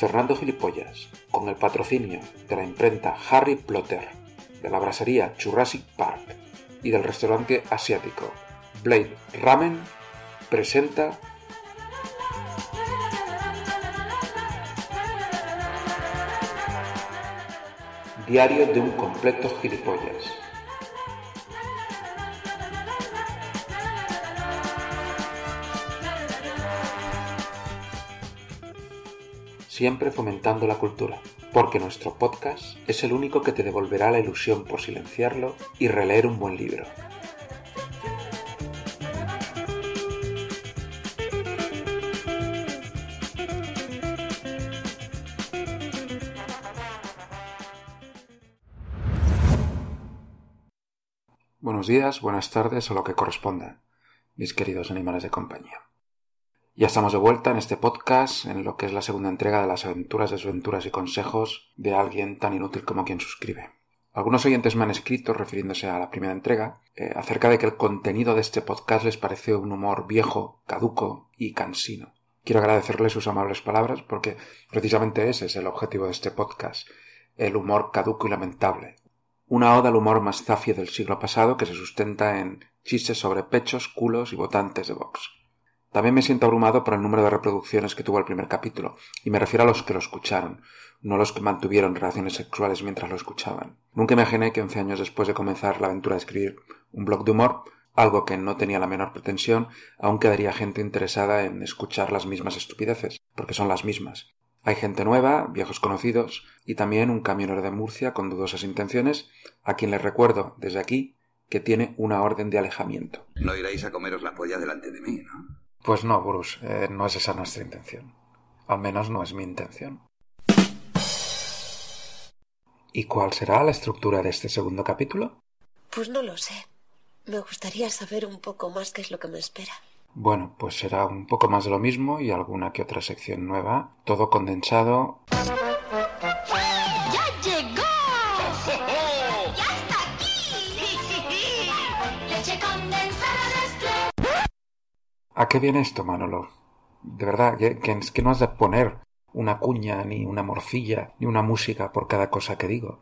Fernando Gilipollas, con el patrocinio de la imprenta Harry Plotter, de la brasería Jurassic Park y del restaurante asiático Blade Ramen, presenta Diario de un completo gilipollas. Siempre fomentando la cultura, porque nuestro podcast es el único que te devolverá la ilusión por silenciarlo y releer un buen libro. Buenos días, buenas tardes o lo que corresponda, mis queridos animales de compañía. Ya estamos de vuelta en este podcast, en lo que es la segunda entrega de las aventuras, desventuras y consejos de alguien tan inútil como quien suscribe. Algunos oyentes me han escrito, refiriéndose a la primera entrega, eh, acerca de que el contenido de este podcast les parece un humor viejo, caduco y cansino. Quiero agradecerles sus amables palabras porque precisamente ese es el objetivo de este podcast, el humor caduco y lamentable. Una oda al humor más zafio del siglo pasado que se sustenta en chistes sobre pechos, culos y votantes de Vox. También me siento abrumado por el número de reproducciones que tuvo el primer capítulo, y me refiero a los que lo escucharon, no a los que mantuvieron relaciones sexuales mientras lo escuchaban. Nunca imaginé que once años después de comenzar la aventura de escribir un blog de humor, algo que no tenía la menor pretensión, aún quedaría gente interesada en escuchar las mismas estupideces, porque son las mismas. Hay gente nueva, viejos conocidos, y también un camionero de Murcia con dudosas intenciones, a quien les recuerdo desde aquí que tiene una orden de alejamiento. No iréis a comeros la polla delante de mí, ¿no? Pues no, Bruce, eh, no es esa nuestra intención. Al menos no es mi intención. ¿Y cuál será la estructura de este segundo capítulo? Pues no lo sé. Me gustaría saber un poco más qué es lo que me espera. Bueno, pues será un poco más de lo mismo y alguna que otra sección nueva, todo condensado. ¿A qué viene esto, Manolo? De verdad, que, es que no has de poner una cuña, ni una morcilla, ni una música por cada cosa que digo,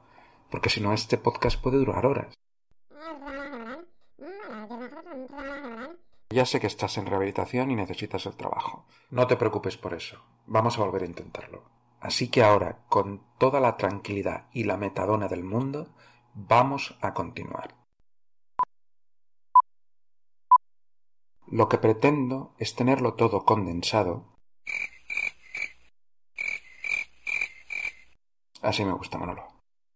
porque si no este podcast puede durar horas. Ya sé que estás en rehabilitación y necesitas el trabajo. No te preocupes por eso. Vamos a volver a intentarlo. Así que ahora, con toda la tranquilidad y la metadona del mundo, vamos a continuar. Lo que pretendo es tenerlo todo condensado. Así me gusta, Manolo.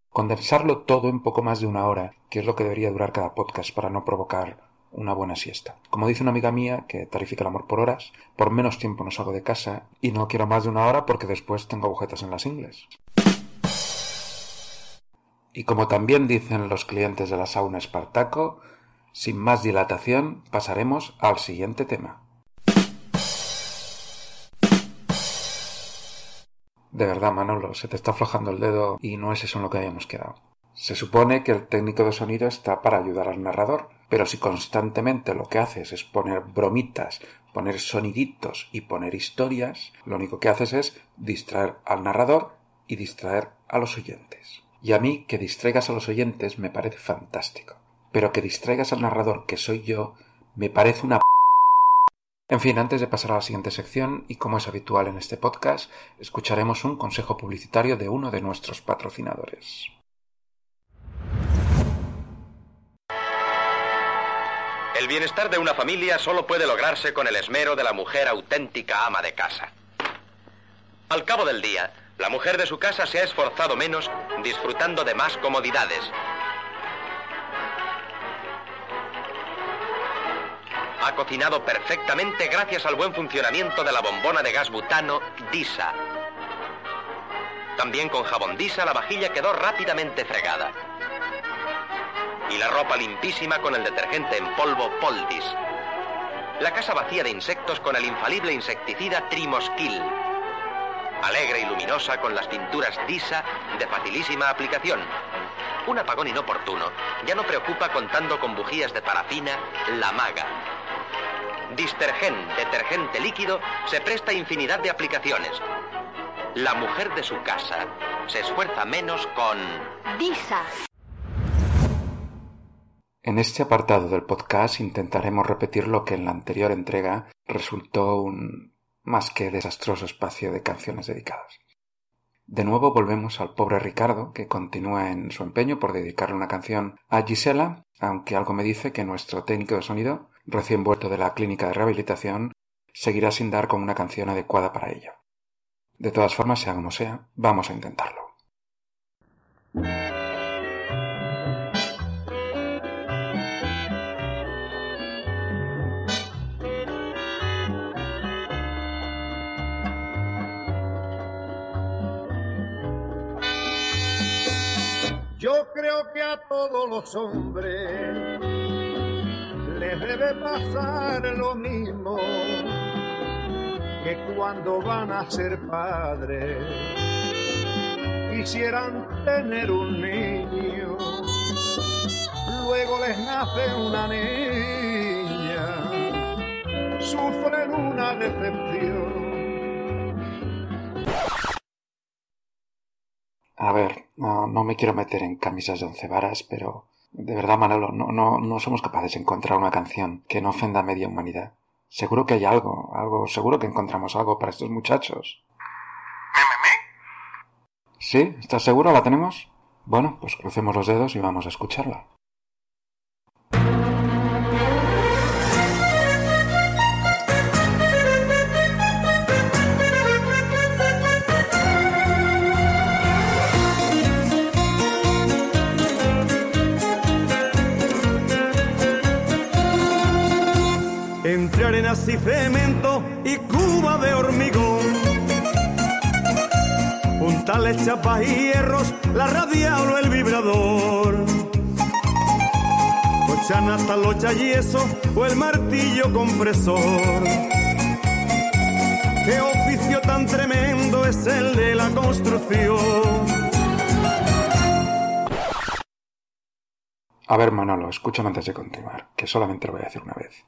Condensarlo todo en poco más de una hora, que es lo que debería durar cada podcast para no provocar una buena siesta. Como dice una amiga mía, que tarifica el amor por horas, por menos tiempo no salgo de casa y no quiero más de una hora porque después tengo agujetas en las ingles. Y como también dicen los clientes de la sauna Espartaco, sin más dilatación pasaremos al siguiente tema. De verdad, Manolo, se te está aflojando el dedo y no es eso en lo que habíamos quedado. Se supone que el técnico de sonido está para ayudar al narrador, pero si constantemente lo que haces es poner bromitas, poner soniditos y poner historias, lo único que haces es distraer al narrador y distraer a los oyentes. Y a mí que distraigas a los oyentes me parece fantástico, pero que distraigas al narrador, que soy yo, me parece una... En fin, antes de pasar a la siguiente sección, y como es habitual en este podcast, escucharemos un consejo publicitario de uno de nuestros patrocinadores. El bienestar de una familia solo puede lograrse con el esmero de la mujer auténtica ama de casa. Al cabo del día, la mujer de su casa se ha esforzado menos disfrutando de más comodidades. Ha cocinado perfectamente gracias al buen funcionamiento de la bombona de gas butano DISA. También con jabón DISA la vajilla quedó rápidamente fregada. Y la ropa limpísima con el detergente en polvo Poldis. La casa vacía de insectos con el infalible insecticida Trimoskill. Alegre y luminosa con las pinturas DISA de facilísima aplicación. Un apagón inoportuno ya no preocupa contando con bujías de parafina La Maga. Distergen, detergente líquido, se presta a infinidad de aplicaciones. La mujer de su casa se esfuerza menos con... Disa. En este apartado del podcast intentaremos repetir lo que en la anterior entrega resultó un más que desastroso espacio de canciones dedicadas. De nuevo volvemos al pobre Ricardo, que continúa en su empeño por dedicarle una canción a Gisela, aunque algo me dice que nuestro técnico de sonido, recién vuelto de la clínica de rehabilitación, seguirá sin dar con una canción adecuada para ello. De todas formas, sea como sea, vamos a intentarlo. Yo creo que a todos los hombres les debe pasar lo mismo que cuando van a ser padres quisieran tener un niño, luego les nace una niña, sufren una decepción. A ver, no, no me quiero meter en camisas de once varas, pero de verdad, Manolo, no, no, no somos capaces de encontrar una canción que no ofenda a media humanidad. Seguro que hay algo, algo, seguro que encontramos algo para estos muchachos. ¿Sí? ¿Estás seguro? ¿La tenemos? Bueno, pues crucemos los dedos y vamos a escucharla. Arenas y cemento y cuba de hormigón. Puntales, chapas y hierros, la radial o el vibrador. Cochana, talocha, yeso o el martillo compresor. Qué oficio tan tremendo es el de la construcción. A ver, Manolo, escúchame antes de continuar, que solamente lo voy a decir una vez.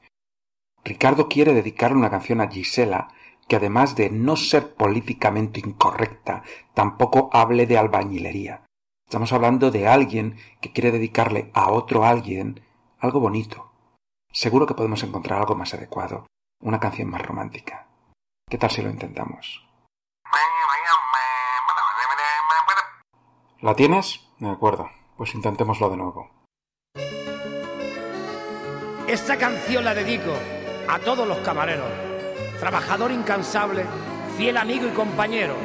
Ricardo quiere dedicarle una canción a Gisela que además de no ser políticamente incorrecta, tampoco hable de albañilería. Estamos hablando de alguien que quiere dedicarle a otro alguien algo bonito. Seguro que podemos encontrar algo más adecuado, una canción más romántica. ¿Qué tal si lo intentamos? ¿La tienes? De acuerdo, pues intentémoslo de nuevo. Esta canción la dedico a todos los camareros, trabajador incansable, fiel amigo y compañero.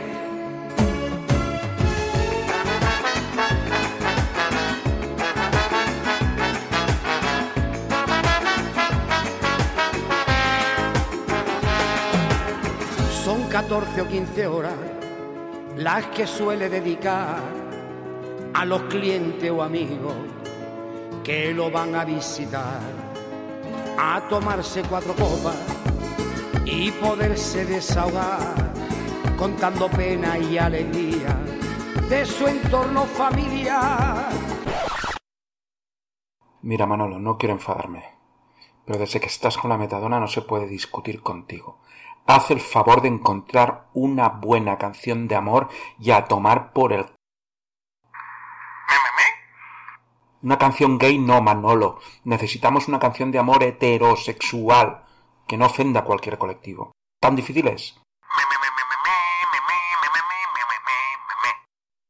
Son 14 o 15 horas las que suele dedicar a los clientes o amigos que lo van a visitar a tomarse cuatro copas y poderse desahogar contando pena y alegría de su entorno familiar. Mira, Manolo, no quiero enfadarme, pero desde que estás con la metadona no se puede discutir contigo. Haz el favor de encontrar una buena canción de amor y a tomar por el... Una canción gay no, Manolo. Necesitamos una canción de amor heterosexual que no ofenda a cualquier colectivo. ¿Tan difícil es?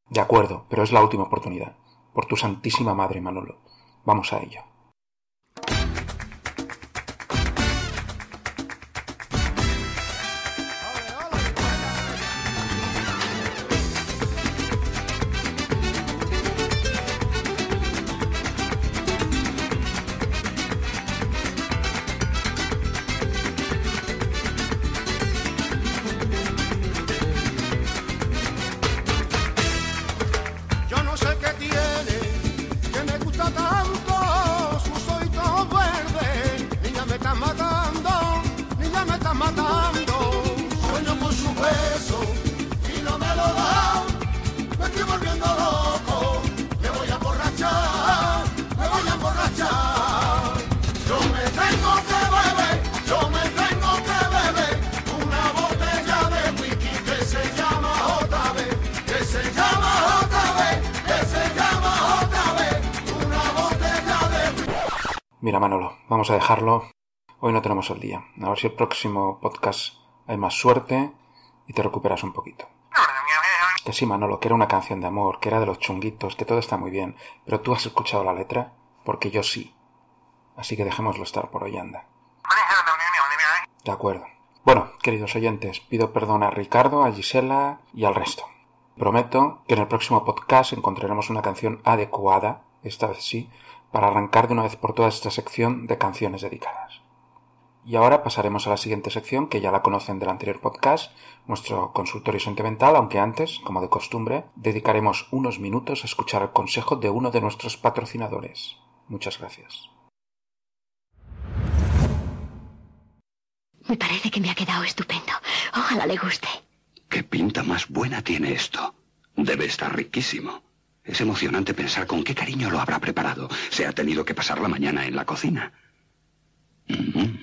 De acuerdo, pero es la última oportunidad. Por tu santísima madre, Manolo. Vamos a ello. Vamos a dejarlo. Hoy no tenemos el día. A ver si el próximo podcast hay más suerte y te recuperas un poquito. Que sí, Manolo, que era una canción de amor, que era de los chunguitos, que todo está muy bien. Pero tú has escuchado la letra, porque yo sí. Así que dejémoslo estar por hoy, anda. De acuerdo. Bueno, queridos oyentes, pido perdón a Ricardo, a Gisela y al resto. Prometo que en el próximo podcast encontraremos una canción adecuada, esta vez sí, para arrancar de una vez por todas esta sección de canciones dedicadas. Y ahora pasaremos a la siguiente sección, que ya la conocen del anterior podcast, nuestro consultorio sentimental, aunque antes, como de costumbre, dedicaremos unos minutos a escuchar el consejo de uno de nuestros patrocinadores. Muchas gracias. Me parece que me ha quedado estupendo. Ojalá le guste. ¿Qué pinta más buena tiene esto? Debe estar riquísimo. Es emocionante pensar con qué cariño lo habrá preparado. Se ha tenido que pasar la mañana en la cocina. Mm.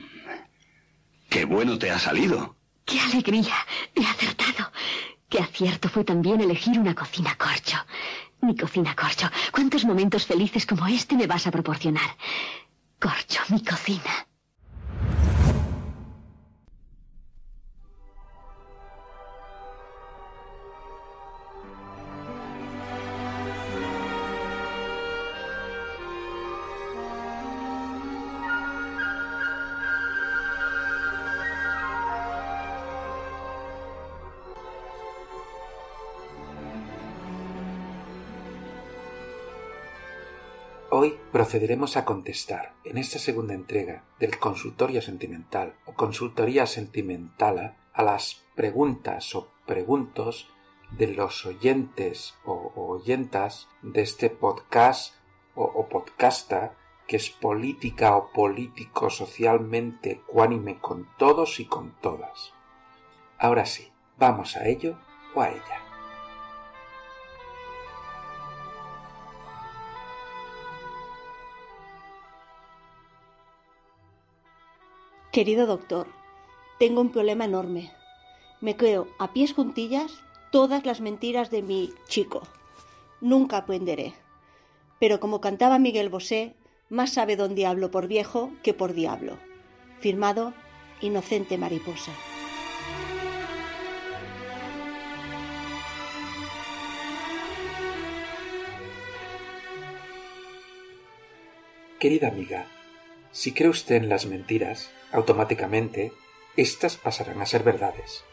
¡Qué bueno te ha salido! ¡Qué alegría! He acertado. Qué acierto fue también elegir una cocina corcho. Mi cocina corcho. ¿Cuántos momentos felices como este me vas a proporcionar? Corcho, mi cocina. Procederemos a contestar en esta segunda entrega del consultorio sentimental o consultoría sentimentala a las preguntas o preguntos de los oyentes o, oyentas de este podcast o, o podcasta que es política o político socialmente ecuánime con todos y con todas. Ahora sí, vamos a ello o a ella. Querido doctor, tengo un problema enorme. Me creo a pies juntillas todas las mentiras de mi chico. Nunca aprenderé. Pero como cantaba Miguel Bosé, más sabe don diablo por viejo que por diablo. Firmado Inocente Mariposa. Querida amiga, si cree usted en las mentiras, automáticamente éstas pasarán a ser verdades.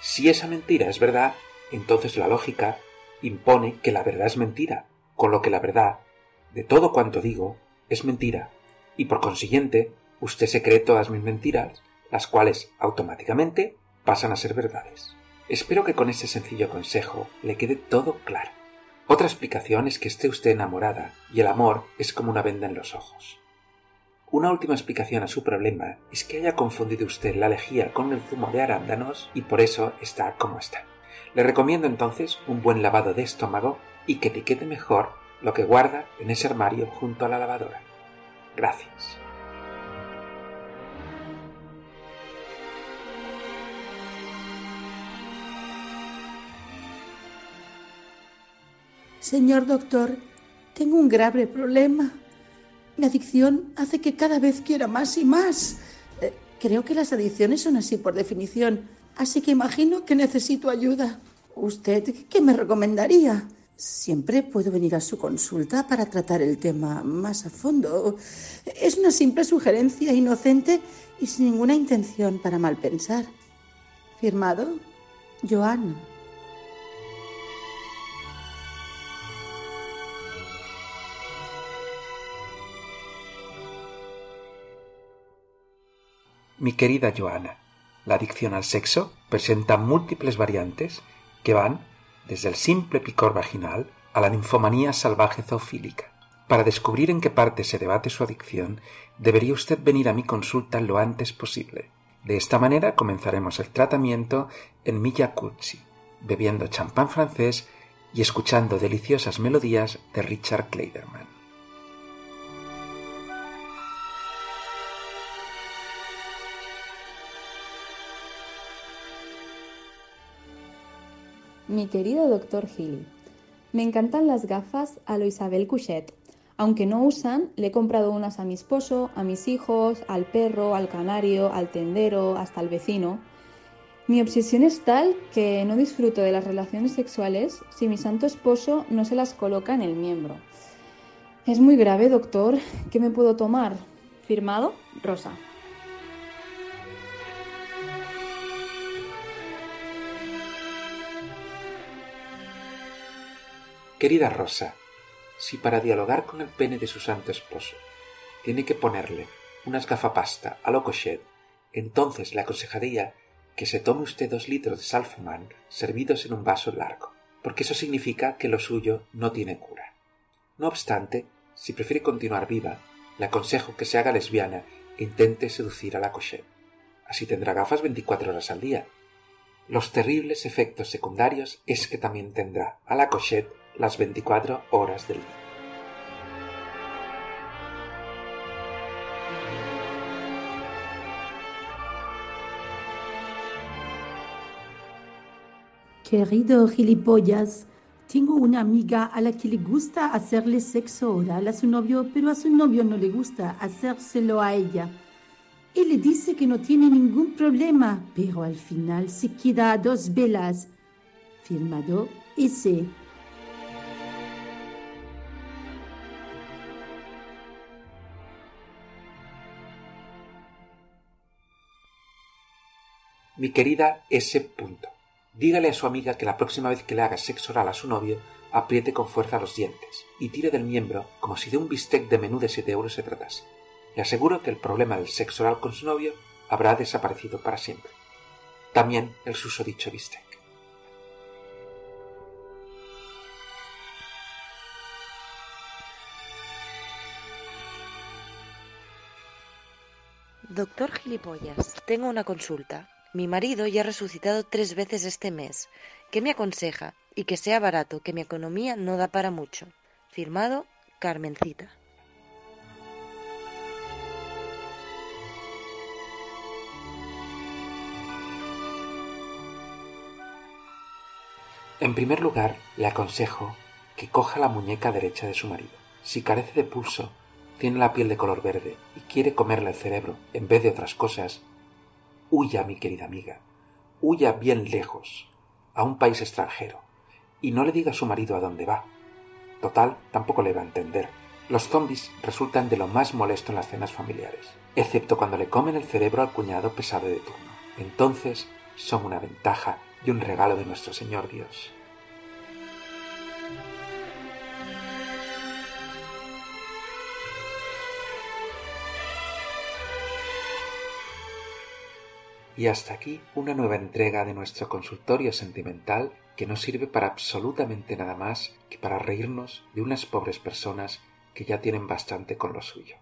Si esa mentira es verdad, entonces la lógica impone que la verdad es mentira, con lo que la verdad, de todo cuanto digo, es mentira, y por consiguiente usted se cree todas mis mentiras, las cuales automáticamente pasan a ser verdades. Espero que con este sencillo consejo le quede todo claro. Otra explicación es que esté usted enamorada y el amor es como una venda en los ojos. Una última explicación a su problema es que haya confundido usted la lejía con el zumo de arándanos y por eso está como está. Le recomiendo entonces un buen lavado de estómago y que etiquete mejor lo que guarda en ese armario junto a la lavadora. Gracias. Señor doctor, tengo un grave problema. Mi adicción hace que cada vez quiera más y más. Eh, creo que las adicciones son así por definición, así que imagino que necesito ayuda. ¿Usted qué me recomendaría? Siempre puedo venir a su consulta para tratar el tema más a fondo. Es una simple sugerencia inocente y sin ninguna intención para mal pensar. Firmado, Joan. Mi querida Joana, la adicción al sexo presenta múltiples variantes que van desde el simple picor vaginal a la ninfomanía salvaje zoofílica. Para descubrir en qué parte se debate su adicción, debería usted venir a mi consulta lo antes posible. De esta manera comenzaremos el tratamiento en mi jacuzzi, bebiendo champán francés y escuchando deliciosas melodías de Richard Kleiderman. Mi querido doctor Gili, me encantan las gafas a lo Isabel Couchet, Aunque no usan, le he comprado unas a mi esposo, a mis hijos, al perro, al canario, al tendero, hasta al vecino. Mi obsesión es tal que no disfruto de las relaciones sexuales si mi santo esposo no se las coloca en el miembro. Es muy grave, doctor. ¿Qué me puedo tomar? Firmado, Rosa. Querida Rosa, si para dialogar con el pene de su santo esposo tiene que ponerle unas gafapasta a lo cochet, entonces le aconsejaría que se tome usted dos litros de salfumán servidos en un vaso largo, porque eso significa que lo suyo no tiene cura. No obstante, si prefiere continuar viva, le aconsejo que se haga lesbiana e intente seducir a la cochet. Así tendrá gafas 24 horas al día. Los terribles efectos secundarios es que también tendrá a la cochet las 24 horas del día. Querido gilipollas, tengo una amiga a la que le gusta hacerle sexo oral a su novio, pero a su novio no le gusta hacérselo a ella. Él le dice que no tiene ningún problema, pero al final se queda a dos velas. Firmado ese. Mi querida S. Punto. Dígale a su amiga que la próxima vez que le haga sexo oral a su novio, apriete con fuerza los dientes y tire del miembro como si de un bistec de menú de siete euros se tratase. Le aseguro que el problema del sexo oral con su novio habrá desaparecido para siempre. También el susodicho bistec. Doctor Gilipollas, tengo una consulta. Mi marido ya ha resucitado tres veces este mes. ¿Qué me aconseja? Y que sea barato, que mi economía no da para mucho. Firmado Carmencita. En primer lugar, le aconsejo que coja la muñeca derecha de su marido. Si carece de pulso, tiene la piel de color verde y quiere comerle el cerebro en vez de otras cosas, huya, mi querida amiga, huya bien lejos, a un país extranjero, y no le diga a su marido a dónde va. Total, tampoco le va a entender. Los zombies resultan de lo más molesto en las cenas familiares, excepto cuando le comen el cerebro al cuñado pesado de turno. Entonces son una ventaja y un regalo de nuestro Señor Dios. Y hasta aquí una nueva entrega de nuestro consultorio sentimental que no sirve para absolutamente nada más que para reírnos de unas pobres personas que ya tienen bastante con lo suyo.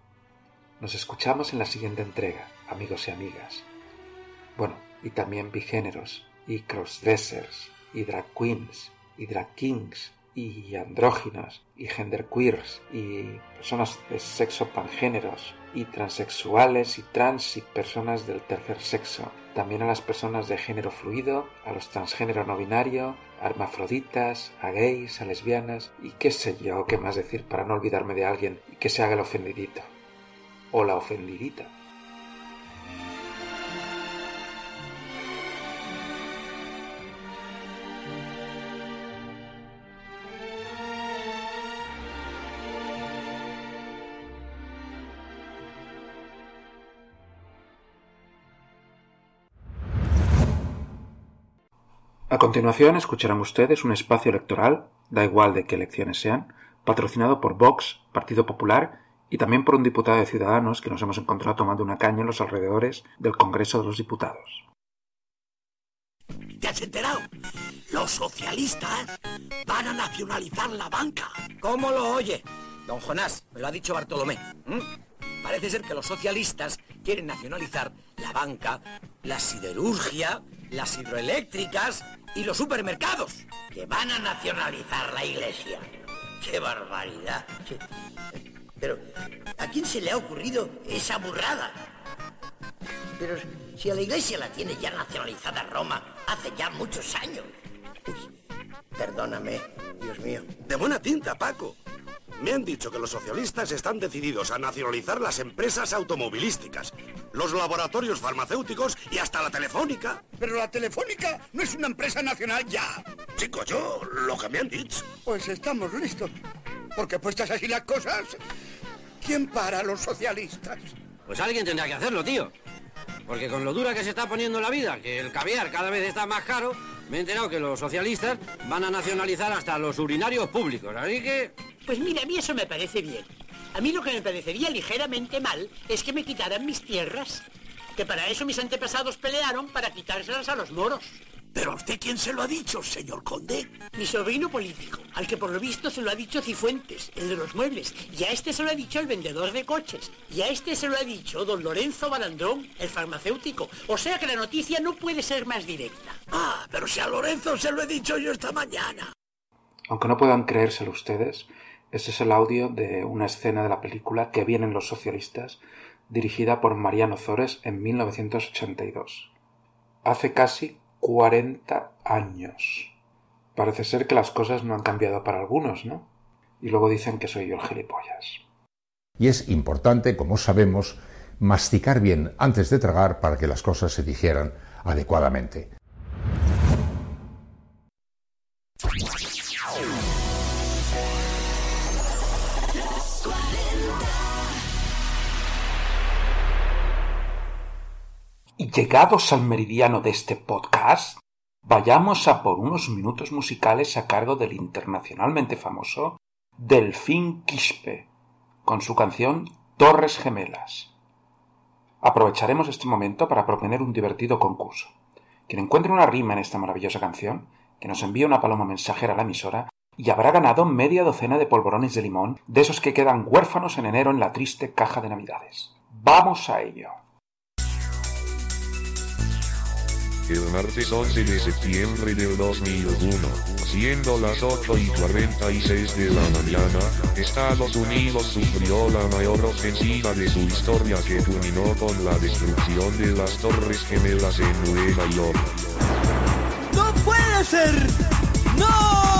Nos escuchamos en la siguiente entrega, amigos y amigas. Bueno, y también bigéneros, y crossdressers, y drag queens, y drag kings, y andróginos, y genderqueers, y personas de sexo pangéneros, y transexuales, y trans, y personas del tercer sexo. También a las personas de género fluido, a los transgénero no binario, hermafroditas, a gays, a lesbianas, y qué sé yo, qué más decir para no olvidarme de alguien y que se haga el ofendidito. O la ofendidita. Continuación escucharán ustedes un espacio electoral, da igual de qué elecciones sean, patrocinado por Vox, Partido Popular y también por un diputado de Ciudadanos que nos hemos encontrado tomando una caña en los alrededores del Congreso de los Diputados. ¿Te has enterado? Los socialistas van a nacionalizar la banca. ¿Cómo lo oye? Don Jonás, me lo ha dicho Bartolomé. ¿m? Parece ser que los socialistas quieren nacionalizar la banca, la siderurgia, las hidroeléctricas y los supermercados. Que van a nacionalizar la iglesia. ¡Qué barbaridad! Pero, ¿a quién se le ha ocurrido esa burrada? Pero si a la iglesia la tiene ya nacionalizada Roma hace ya muchos años. Perdóname, Dios mío. De buena tinta, Paco. Me han dicho que los socialistas están decididos a nacionalizar las empresas automovilísticas, los laboratorios farmacéuticos y hasta la telefónica. Pero la Telefónica no es una empresa nacional ya. Chico, yo lo que me han dicho. Pues estamos listos. Porque puestas así las cosas, ¿quién para a los socialistas? Pues alguien tendrá que hacerlo, tío. Porque con lo dura que se está poniendo la vida, que el caviar cada vez está más caro, me he enterado que los socialistas van a nacionalizar hasta los urinarios públicos. Así que... Pues mira, a mí eso me parece bien. A mí lo que me parecería ligeramente mal es que me quitaran mis tierras. Que para eso mis antepasados pelearon para quitárselas a los moros. ¿Pero a usted quién se lo ha dicho, señor conde? Mi sobrino político, al que por lo visto se lo ha dicho Cifuentes, el de los muebles, y a este se lo ha dicho el vendedor de coches, y a este se lo ha dicho don Lorenzo Balandrón, el farmacéutico. O sea que la noticia no puede ser más directa. Ah, pero si a Lorenzo se lo he dicho yo esta mañana. Aunque no puedan creérselo ustedes, ese es el audio de una escena de la película Que vienen los socialistas, dirigida por Mariano Zores en 1982. Hace casi 40 años. Parece ser que las cosas no han cambiado para algunos, ¿no? Y luego dicen que soy yo el gilipollas. Y es importante, como sabemos, masticar bien antes de tragar para que las cosas se digieran adecuadamente. Llegados al meridiano de este podcast, vayamos a por unos minutos musicales a cargo del internacionalmente famoso Delfín Quispe, con su canción Torres Gemelas. Aprovecharemos este momento para proponer un divertido concurso. Quien encuentre una rima en esta maravillosa canción, que nos envíe una paloma mensajera a la emisora y habrá ganado media docena de polvorones de limón, de esos que quedan huérfanos en enero en la triste caja de Navidades. ¡Vamos a ello! El martes 11 de septiembre del 2001, siendo las 8 y 46 de la mañana, Estados Unidos sufrió la mayor ofensiva de su historia que culminó con la destrucción de las Torres Gemelas en Nueva York. ¡No puede ser! ¡No!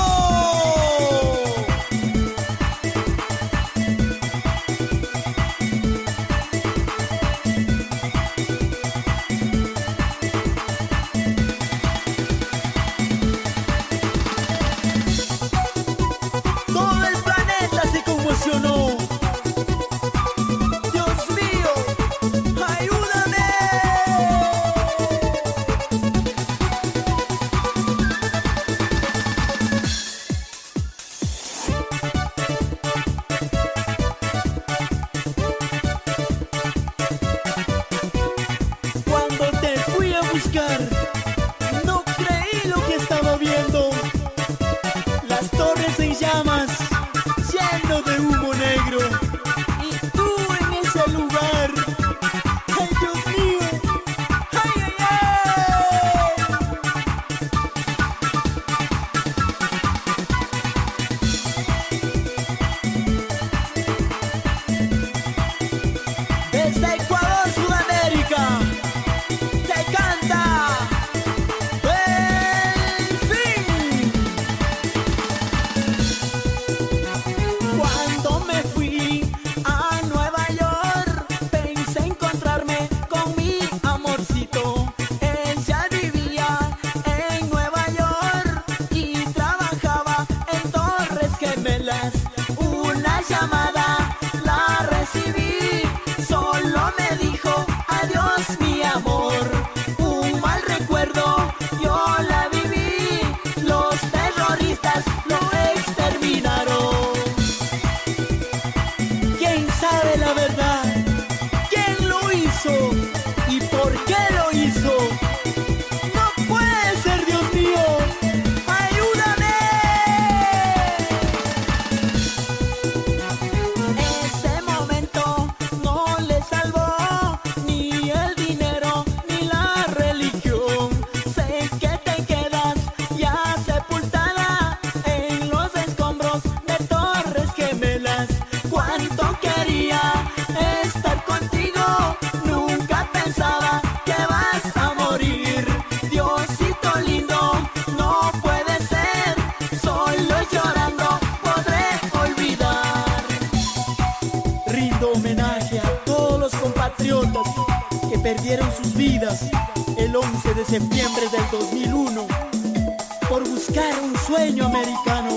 Perdieron sus vidas el 11 de septiembre del 2001 por buscar un sueño americano.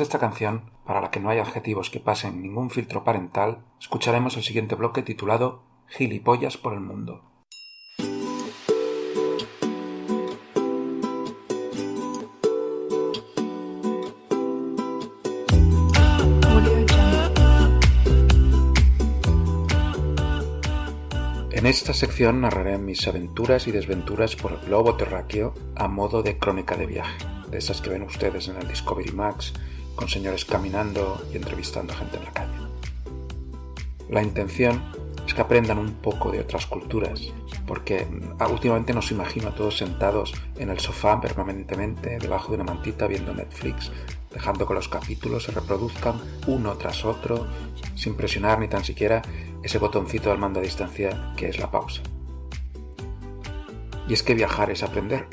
De esta canción, para la que no hay adjetivos que pasen ningún filtro parental, escucharemos el siguiente bloque titulado Gilipollas por el mundo. En esta sección narraré mis aventuras y desventuras por el globo terráqueo a modo de crónica de viaje, de esas que ven ustedes en el Discovery Max, con señores caminando y entrevistando gente en la calle. La intención es que aprendan un poco de otras culturas, porque ah, últimamente nos imagino a todos sentados en el sofá permanentemente, debajo de una mantita viendo Netflix, dejando que los capítulos se reproduzcan uno tras otro, sin presionar ni tan siquiera ese botoncito al mando a distancia que es la pausa. Y es que viajar es aprender.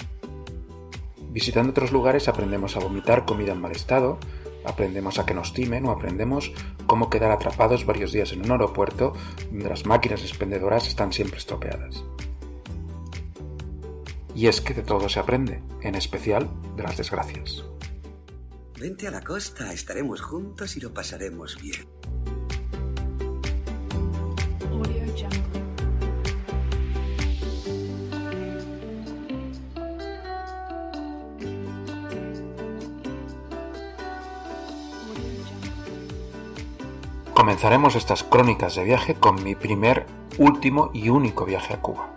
Visitando otros lugares aprendemos a vomitar comida en mal estado, aprendemos a que nos timen o aprendemos cómo quedar atrapados varios días en un aeropuerto donde las máquinas expendedoras están siempre estropeadas. Y es que de todo se aprende, en especial de las desgracias. Vente a la costa, estaremos juntos y lo pasaremos bien. Comenzaremos estas crónicas de viaje con mi primer, último y único viaje a Cuba.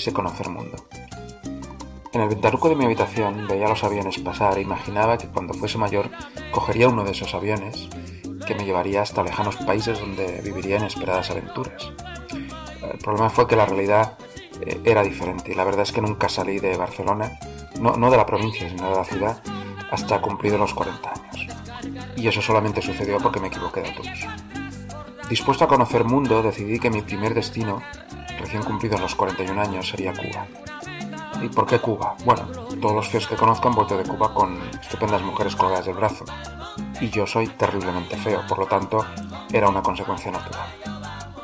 Quise conocer mundo. En el ventanuco de mi habitación veía los aviones pasar e imaginaba que cuando fuese mayor cogería uno de esos aviones que me llevaría hasta lejanos países donde viviría inesperadas aventuras. El problema fue que la realidad eh, era diferente y la verdad es que nunca salí de Barcelona, no, no de la provincia, sino de la ciudad, hasta cumplido los 40 años. Y eso solamente sucedió porque me equivoqué de autobús. Dispuesto a conocer mundo, decidí que mi primer destino, recién cumplidos los 41 años, sería Cuba. ¿Y por qué Cuba? Bueno, todos los feos que conozco han vuelto de Cuba con estupendas mujeres colgadas del brazo. Y yo soy terriblemente feo, por lo tanto, era una consecuencia natural.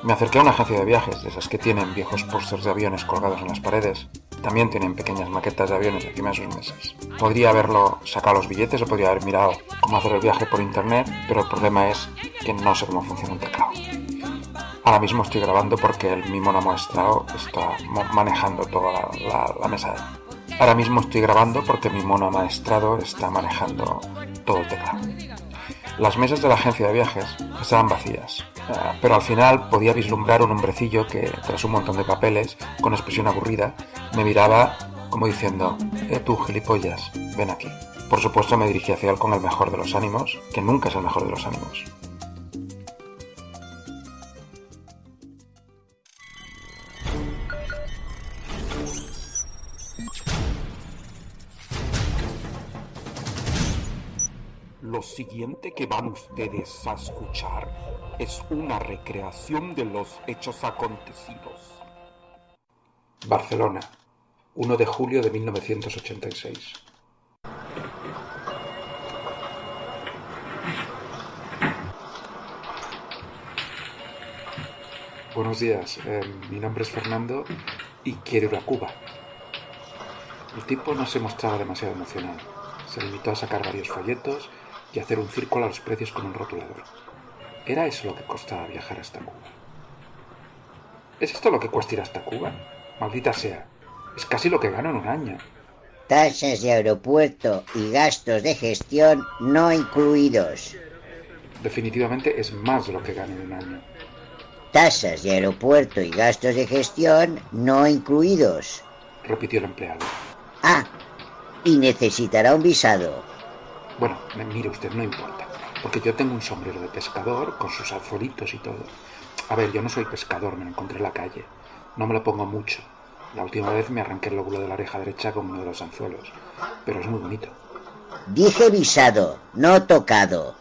Me acerqué a una agencia de viajes, de esas que tienen viejos pósters de aviones colgados en las paredes. También tienen pequeñas maquetas de aviones encima de sus mesas. Podría haberlo sacado los billetes o podría haber mirado cómo hacer el viaje por internet, pero el problema es que no sé cómo funciona un teclado. Ahora mismo estoy grabando porque el mi mono maestrado está manejando toda la, la- la mesa. Ahora mismo estoy grabando porque mi mono maestrado está manejando todo el teclado. Las mesas de la agencia de viajes estaban vacías, eh, pero al final podía vislumbrar un hombrecillo que, tras un montón de papeles, con expresión aburrida, me miraba como diciendo, eh tú gilipollas, ven aquí. Por supuesto me dirigí hacia él con el mejor de los ánimos, que nunca es el mejor de los ánimos. Lo siguiente que van ustedes a escuchar es una recreación de los hechos acontecidos. Barcelona, 1 de julio de 1986. Buenos días, eh, mi nombre es Fernando y quiero ir a Cuba. El tipo no se mostraba demasiado emocionado. Se limitó a sacar varios folletos y hacer un círculo a los precios con un rotulador. ¿Era eso lo que costaba viajar hasta Cuba? ¿Es esto lo que cuesta ir hasta Cuba? Maldita sea. Es casi lo que gano en un año. Tasas de aeropuerto y gastos de gestión no incluidos. Definitivamente es más de lo que gano en un año. Tasas de aeropuerto y gastos de gestión no incluidos. Repitió el empleado. Ah, y necesitará un visado. Bueno, mire usted, no importa. Porque yo tengo un sombrero de pescador con sus alforitos y todo. A ver, yo no soy pescador, me lo encontré en la calle. No me lo pongo mucho. La última vez me arranqué el lóbulo de la oreja derecha con uno de los anzuelos. Pero es muy bonito. Dije visado, no tocado.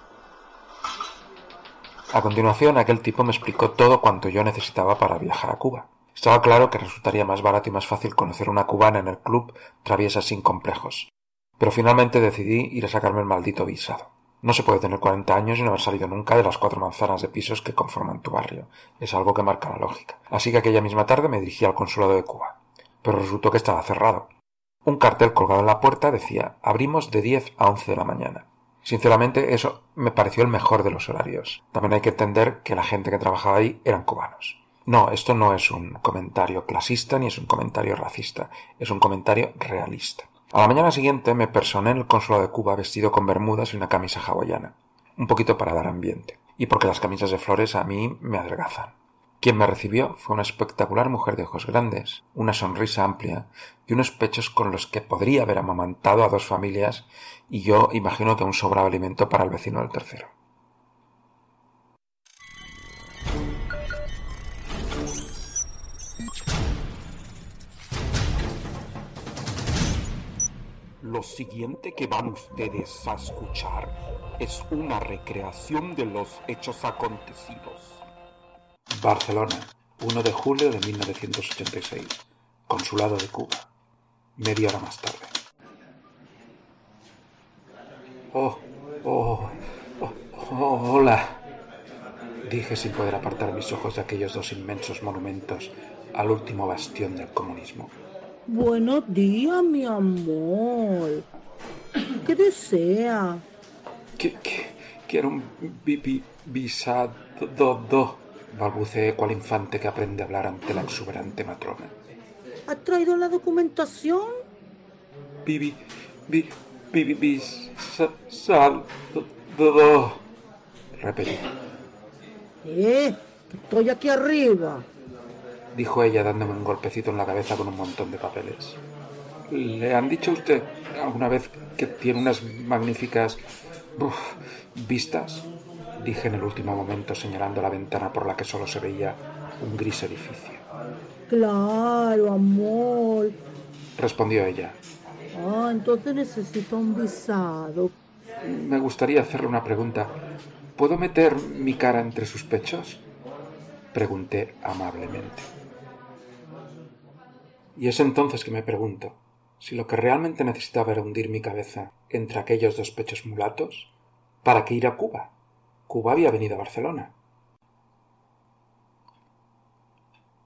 A continuación, aquel tipo me explicó todo cuanto yo necesitaba para viajar a Cuba. Estaba claro que resultaría más barato y más fácil conocer una cubana en el club Traviesa sin complejos. Pero finalmente decidí ir a sacarme el maldito visado. No se puede tener 40 años y no haber salido nunca de las cuatro manzanas de pisos que conforman tu barrio. Es algo que marca la lógica. Así que aquella misma tarde me dirigí al consulado de Cuba. Pero resultó que estaba cerrado. Un cartel colgado en la puerta decía abrimos de 10 a 11 de la mañana. Sinceramente, eso me pareció el mejor de los horarios. También hay que entender que la gente que trabajaba ahí eran cubanos. No, esto no es un comentario clasista ni es un comentario racista, es un comentario realista. A la mañana siguiente me personé en el consulado de Cuba vestido con bermudas y una camisa hawaiana, un poquito para dar ambiente, y porque las camisas de flores a mí me adelgazan. Quien me recibió fue una espectacular mujer de ojos grandes, una sonrisa amplia y unos pechos con los que podría haber amamantado a dos familias y yo imagino que aún sobraba alimento para el vecino del tercero. Lo siguiente que van ustedes a escuchar es una recreación de los hechos acontecidos. Barcelona, 1 de julio de 1986. Consulado de Cuba. Media hora más tarde. Oh, oh, oh, oh, hola. Dije sin poder apartar mis ojos de aquellos dos inmensos monumentos al último bastión del comunismo. Buenos días, mi amor. ¿Qué desea? Qui- qui- Quiero un bi- bi- visado, do, do, balbuceé cual infante que aprende a hablar ante la exuberante matrona. ¿Ha traído la documentación? Bibi, bi, bi, bi, sal, do, do. Repetí, Eh, que estoy aquí arriba. Dijo ella dándome un golpecito en la cabeza con un montón de papeles. ¿Le han dicho a usted alguna vez que tiene unas magníficas uf, vistas? Dije en el último momento señalando la ventana por la que solo se veía un gris edificio. Claro, amor. Respondió ella. Ah, entonces necesito un visado. Me gustaría hacerle una pregunta. ¿Puedo meter mi cara entre sus pechos? Pregunté amablemente. Y es entonces que me pregunto si lo que realmente necesitaba era hundir mi cabeza entre aquellos dos pechos mulatos, ¿para qué ir a Cuba? Cuba había venido a Barcelona.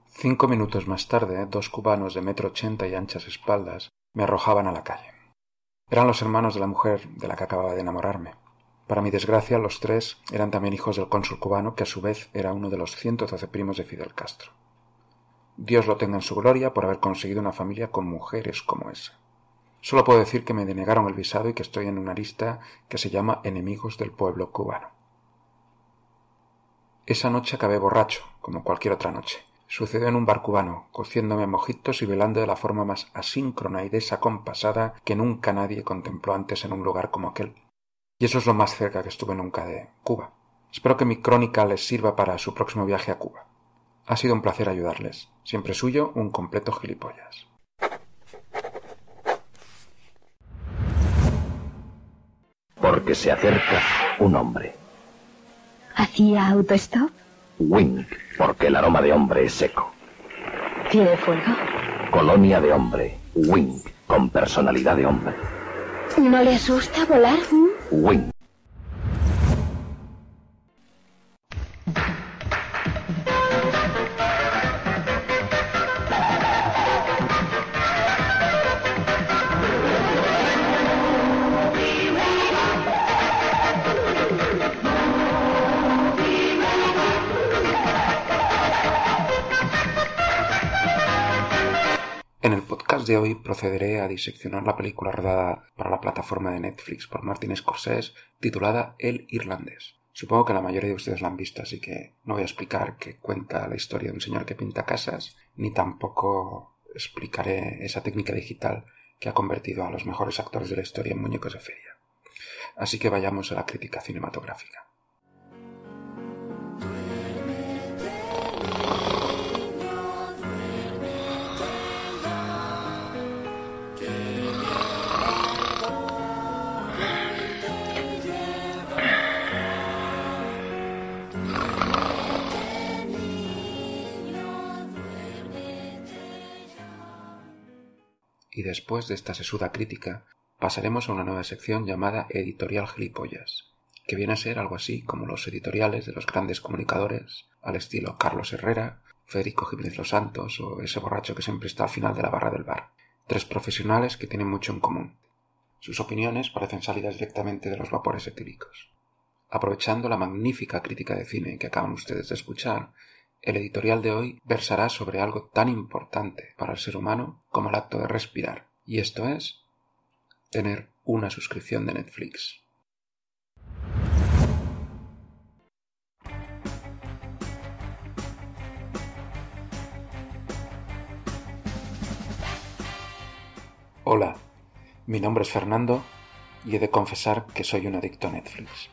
Cinco minutos más tarde, dos cubanos de metro ochenta y anchas espaldas me arrojaban a la calle. Eran los hermanos de la mujer de la que acababa de enamorarme. Para mi desgracia, los tres eran también hijos del cónsul cubano, que a su vez era uno de los 112 primos de Fidel Castro. Dios lo tenga en su gloria por haber conseguido una familia con mujeres como esa. Solo puedo decir que me denegaron el visado y que estoy en una lista que se llama Enemigos del Pueblo Cubano. Esa noche acabé borracho, como cualquier otra noche. Sucedió en un bar cubano, cociéndome mojitos y velando de la forma más asíncrona y desacompasada que nunca nadie contempló antes en un lugar como aquel. Y eso es lo más cerca que estuve nunca de Cuba. Espero que mi crónica les sirva para su próximo viaje a Cuba. Ha sido un placer ayudarles. Siempre suyo, un completo gilipollas. Porque que se acerca un hombre. ¿Hacía autostop? Wink, porque el aroma de hombre es seco. ¿Tiene fuego? Colonia de hombre. Wink, con personalidad de hombre. ¿No le asusta volar? Wink. Procederé a diseccionar la película rodada para la plataforma de Netflix por Martin Scorsese titulada El Irlandés. Supongo que la mayoría de ustedes la han visto, así que no voy a explicar que cuenta la historia de un señor que pinta casas, ni tampoco explicaré esa técnica digital que ha convertido a los mejores actores de la historia en muñecos de feria. Así que vayamos a la crítica cinematográfica. Y después de esta sesuda crítica, pasaremos a una nueva sección llamada Editorial Gilipollas, que viene a ser algo así como los editoriales de los grandes comunicadores, al estilo Carlos Herrera, Federico Jiménez Los Santos o ese borracho que siempre está al final de la barra del bar. Tres profesionales que tienen mucho en común. Sus opiniones parecen salidas directamente de los vapores etíricos. Aprovechando la magnífica crítica de cine que acaban ustedes de escuchar, el editorial de hoy versará sobre algo tan importante para el ser humano como el acto de respirar, y esto es tener una suscripción de Netflix. Hola, mi nombre es Fernando y he de confesar que soy un adicto a Netflix.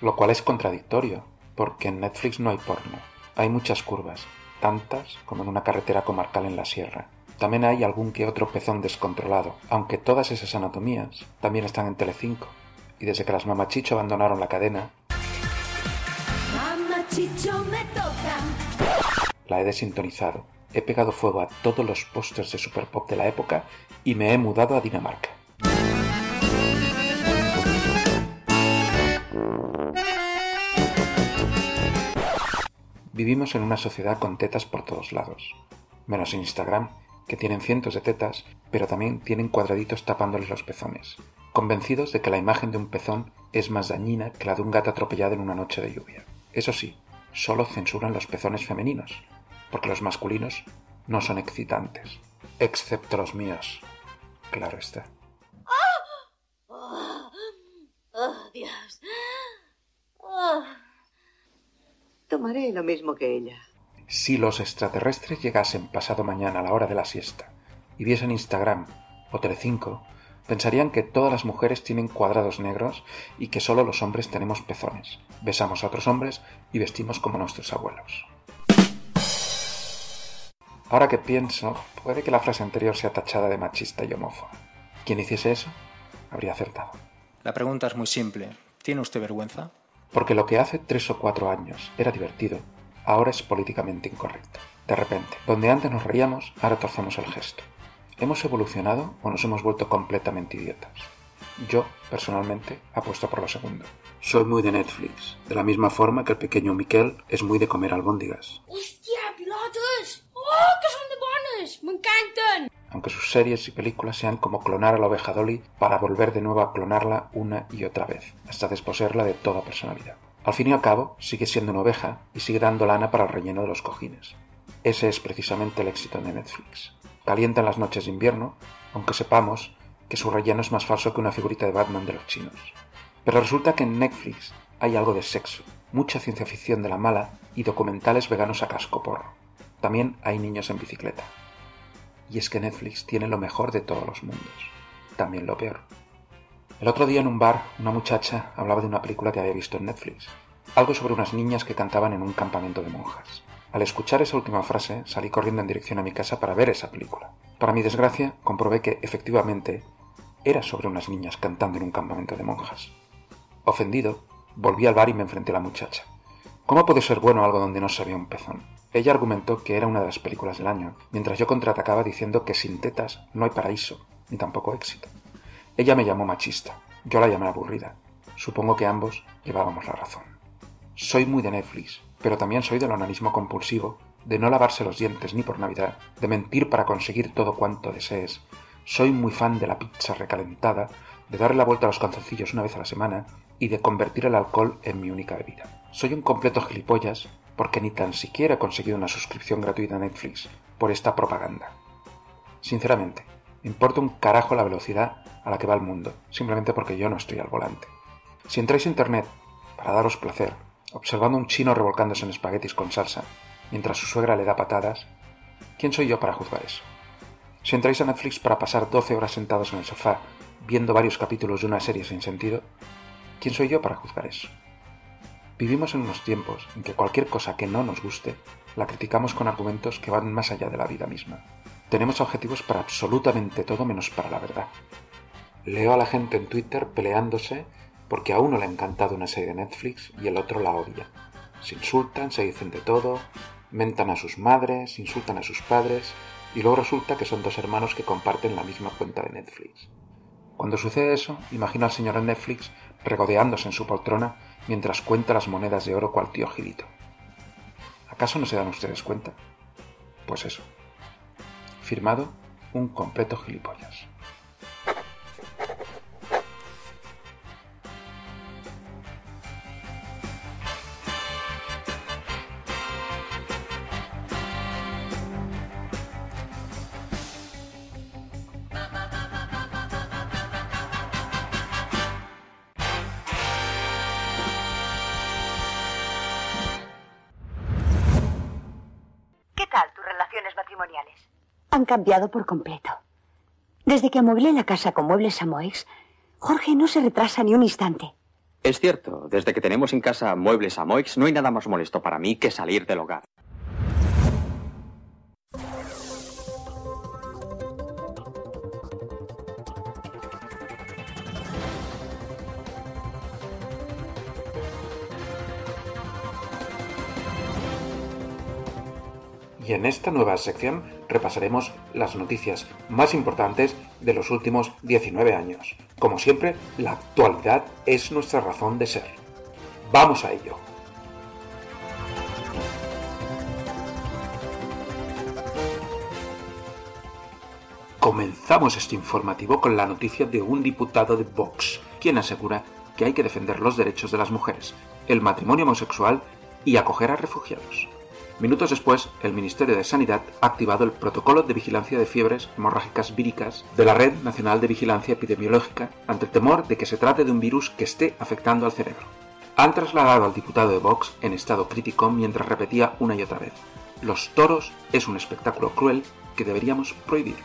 Lo cual es contradictorio, porque en Netflix no hay porno. Hay muchas curvas, tantas como en una carretera comarcal en la sierra. También hay algún que otro pezón descontrolado, aunque todas esas anatomías también están en Telecinco. Y desde que las mamachicho abandonaron la cadena, Mamachicho me toca. la he desintonizado. He pegado fuego a todos los pósters de Super Pop de la época y me he mudado a Dinamarca. Vivimos en una sociedad con tetas por todos lados, menos en Instagram, que tienen cientos de tetas, pero también tienen cuadraditos tapándoles los pezones, convencidos de que la imagen de un pezón es más dañina que la de un gato atropellado en una noche de lluvia. Eso sí, solo censuran los pezones femeninos, porque los masculinos no son excitantes, excepto los míos. Claro está. Oh, oh, Dios. Oh. Tomaré lo mismo que ella. Si los extraterrestres llegasen pasado mañana a la hora de la siesta y viesen Instagram o Telecinco, pensarían que todas las mujeres tienen cuadrados negros y que solo los hombres tenemos pezones. Besamos a otros hombres y vestimos como nuestros abuelos. Ahora que pienso, puede que la frase anterior sea tachada de machista y homófoba. Quien hiciese eso habría acertado. La pregunta es muy simple. ¿Tiene usted vergüenza? Porque lo que hace tres o cuatro años era divertido, ahora es políticamente incorrecto. De repente, donde antes nos reíamos, ahora torcemos el gesto. ¿Hemos evolucionado o nos hemos vuelto completamente idiotas? Yo, personalmente, apuesto por lo segundo. Soy muy de Netflix, de la misma forma que el pequeño Miquel es muy de comer albóndigas, ¡Hostia, pilotos! ¡Oh, que son de bones! ¡Me encantan! Aunque sus series y películas sean como clonar a la oveja Dolly para volver de nuevo a clonarla una y otra vez, hasta desposeerla de toda personalidad. Al fin y al cabo, sigue siendo una oveja y sigue dando lana para el relleno de los cojines. Ese es precisamente el éxito de Netflix. Calienta en las noches de invierno, aunque sepamos que su relleno es más falso que una figurita de Batman de los chinos. Pero resulta que en Netflix hay algo de sexo, mucha ciencia ficción de la mala y documentales veganos a cascoporro. También hay niños en bicicleta. Y es que Netflix tiene lo mejor de todos los mundos, también lo peor. El otro día en un bar, una muchacha hablaba de una película que había visto en Netflix, algo sobre unas niñas que cantaban en un campamento de monjas. Al escuchar esa última frase, salí corriendo en dirección a mi casa para ver esa película. Para mi desgracia, comprobé que, efectivamente, era sobre unas niñas cantando en un campamento de monjas. Ofendido, volví al bar y me enfrenté a la muchacha. ¿Cómo puede ser bueno algo donde no se un pezón? Ella argumentó que era una de las películas del año, mientras yo contraatacaba diciendo que sin tetas no hay paraíso, ni tampoco éxito. Ella me llamó machista, yo la llamé aburrida. Supongo que ambos llevábamos la razón. Soy muy de Netflix, pero también soy del onanismo compulsivo, de no lavarse los dientes ni por Navidad, de mentir para conseguir todo cuanto desees. Soy muy fan de la pizza recalentada, de darle la vuelta a los calzoncillos una vez a la semana y de convertir el alcohol en mi única bebida. Soy un completo gilipollas porque ni tan siquiera he conseguido una suscripción gratuita a Netflix por esta propaganda. Sinceramente, me importa un carajo la velocidad a la que va el mundo, simplemente porque yo no estoy al volante. Si entráis a internet para daros placer, observando a un chino revolcándose en espaguetis con salsa, mientras su suegra le da patadas, ¿quién soy yo para juzgar eso? Si entráis a Netflix para pasar 12 horas sentados en el sofá viendo varios capítulos de una serie sin sentido, ¿quién soy yo para juzgar eso? Vivimos en unos tiempos en que cualquier cosa que no nos guste la criticamos con argumentos que van más allá de la vida misma. Tenemos objetivos para absolutamente todo menos para la verdad. Leo a la gente en Twitter peleándose porque a uno le ha encantado una serie de Netflix y el otro la odia. Se insultan, se dicen de todo, mentan a sus madres, insultan a sus padres y luego resulta que son dos hermanos que comparten la misma cuenta de Netflix. Cuando sucede eso, imagino al señor Netflix regodeándose en su poltrona mientras cuenta las monedas de oro cual tío Gilito. ¿Acaso no se dan ustedes cuenta? Pues eso. Firmado un completo gilipollas. Cambiado por completo. Desde que amueblé la casa con muebles Samoex, Jorge no se retrasa ni un instante. Es cierto, desde que tenemos en casa muebles Samoex, no hay nada más molesto para mí que salir del hogar. y en esta nueva sección repasaremos las noticias más importantes de los últimos 19 años. Como siempre, la actualidad es nuestra razón de ser. Vamos a ello. Comenzamos este informativo con la noticia de un diputado de Vox, quien asegura que hay que defender los derechos de las mujeres, el matrimonio homosexual y acoger a refugiados. Minutos después, el Ministerio de Sanidad ha activado el protocolo de vigilancia de fiebres hemorrágicas víricas de la Red Nacional de Vigilancia Epidemiológica ante el temor de que se trate de un virus que esté afectando al cerebro. Han trasladado al diputado de Vox en estado crítico mientras repetía una y otra vez, los toros es un espectáculo cruel que deberíamos prohibir.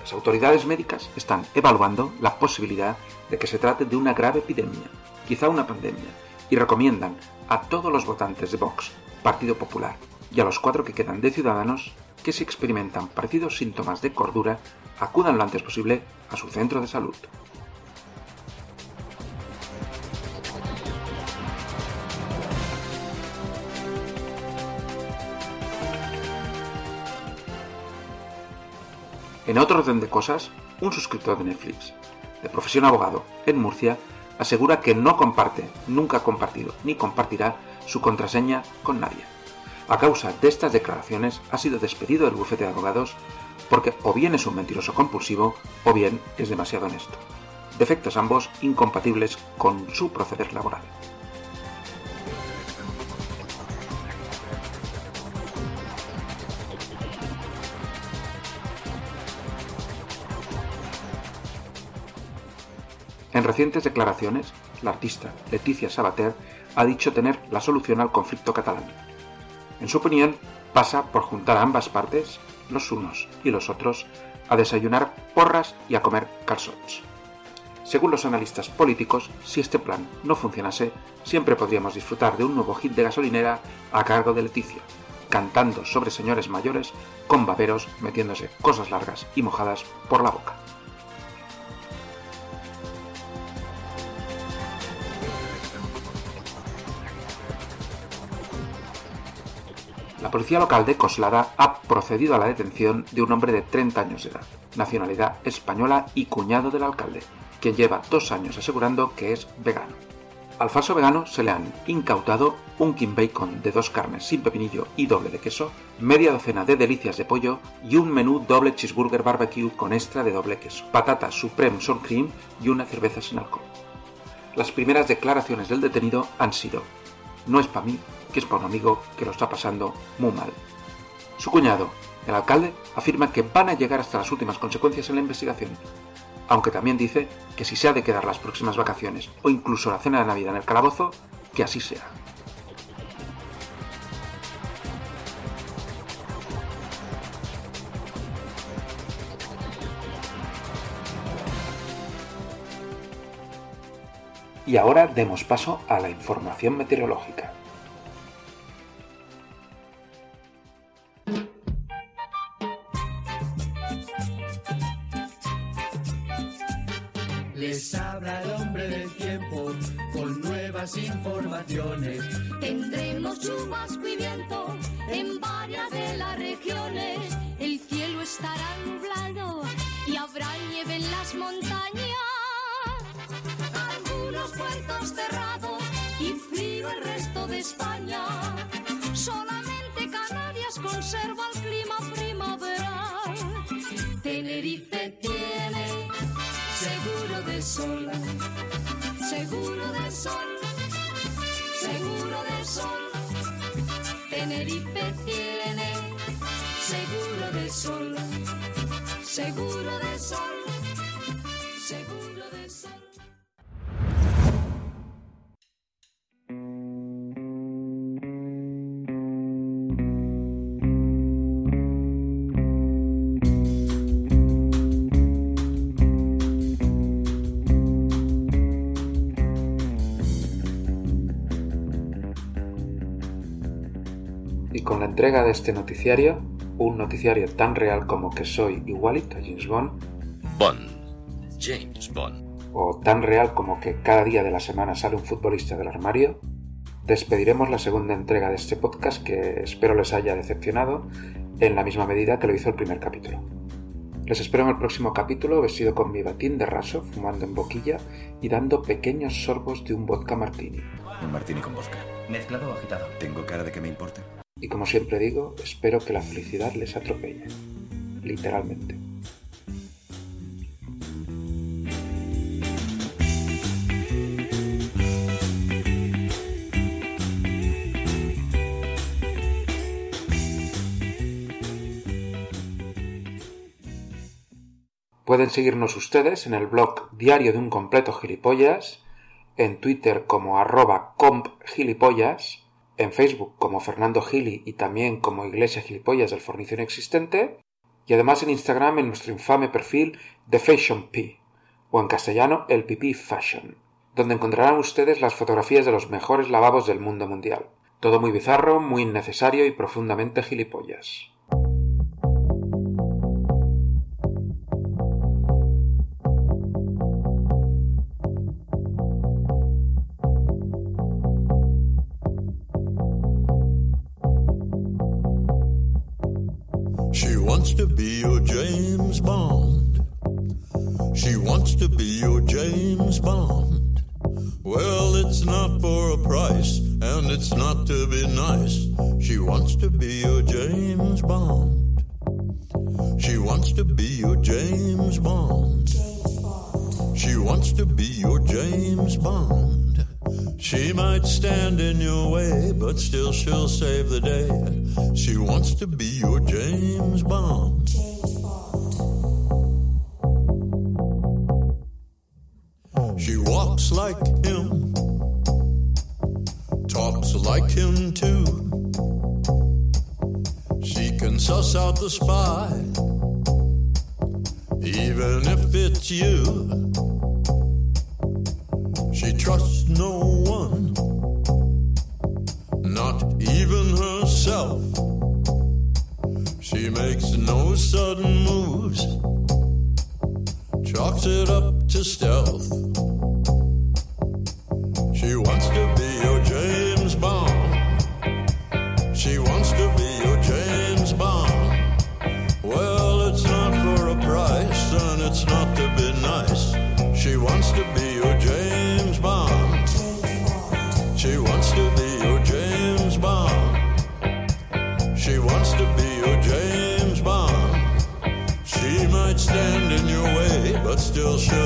Las autoridades médicas están evaluando la posibilidad de que se trate de una grave epidemia, quizá una pandemia, y recomiendan a todos los votantes de Vox, Partido Popular, y a los cuatro que quedan de ciudadanos que si experimentan parecidos síntomas de cordura acudan lo antes posible a su centro de salud. En otro orden de cosas, un suscriptor de Netflix, de profesión abogado en Murcia, asegura que no comparte, nunca ha compartido ni compartirá su contraseña con nadie. A causa de estas declaraciones ha sido despedido del bufete de abogados porque o bien es un mentiroso compulsivo o bien es demasiado honesto. Defectos ambos incompatibles con su proceder laboral. En recientes declaraciones, la artista Leticia Sabater ha dicho tener la solución al conflicto catalán en su opinión, pasa por juntar a ambas partes, los unos y los otros, a desayunar porras y a comer calzots. Según los analistas políticos, si este plan no funcionase, siempre podríamos disfrutar de un nuevo hit de gasolinera a cargo de Leticia, cantando sobre señores mayores con baberos metiéndose cosas largas y mojadas por la boca. La policía local de Coslada ha procedido a la detención de un hombre de 30 años de edad, nacionalidad española y cuñado del alcalde, quien lleva dos años asegurando que es vegano. Al falso vegano se le han incautado un King Bacon de dos carnes sin pepinillo y doble de queso, media docena de delicias de pollo y un menú doble cheeseburger barbecue con extra de doble queso, patata supreme sour cream y una cerveza sin alcohol. Las primeras declaraciones del detenido han sido, no es para mí, que es para un amigo que lo está pasando muy mal. Su cuñado, el alcalde, afirma que van a llegar hasta las últimas consecuencias en la investigación, aunque también dice que si se ha de quedar las próximas vacaciones o incluso la cena de Navidad en el calabozo, que así sea. Y ahora demos paso a la información meteorológica. Les habla el hombre del tiempo con nuevas informaciones. Tendremos chubasco y viento en varias de las regiones. El cielo estará nublado y habrá nieve en las montañas. España. Solamente Canarias conserva el clima primaveral. Tenerife tiene seguro de sol, seguro de sol, seguro de sol. Tenerife tiene seguro de sol, seguro con la entrega de este noticiario, un noticiario tan real como que soy igualito a James Bond, Bond. James Bond. o tan real como que cada día de la semana sale un futbolista del armario, despediremos la segunda entrega de este podcast que espero les haya decepcionado en la misma medida que lo hizo el primer capítulo. Les espero en el próximo capítulo vestido con mi batín de raso, fumando en boquilla y dando pequeños sorbos de un vodka martini. Un martini con vodka. ¿Mezclado o agitado? ¿Tengo cara de que me importe? Y como siempre digo, espero que la felicidad les atropelle. Literalmente. Pueden seguirnos ustedes en el blog Diario de un Completo Gilipollas, en Twitter como arroba compgilipollas, en Facebook como Fernando Gili y también como Iglesia Gilipollas del Fornicio Inexistente, y además en Instagram en nuestro infame perfil The Fashion P, o en castellano el Fashion, donde encontrarán ustedes las fotografías de los mejores lavabos del mundo mundial. Todo muy bizarro, muy innecesario y profundamente gilipollas. She wants to be your James Bond. She wants to be your James Bond. She might stand in your way, but still she'll.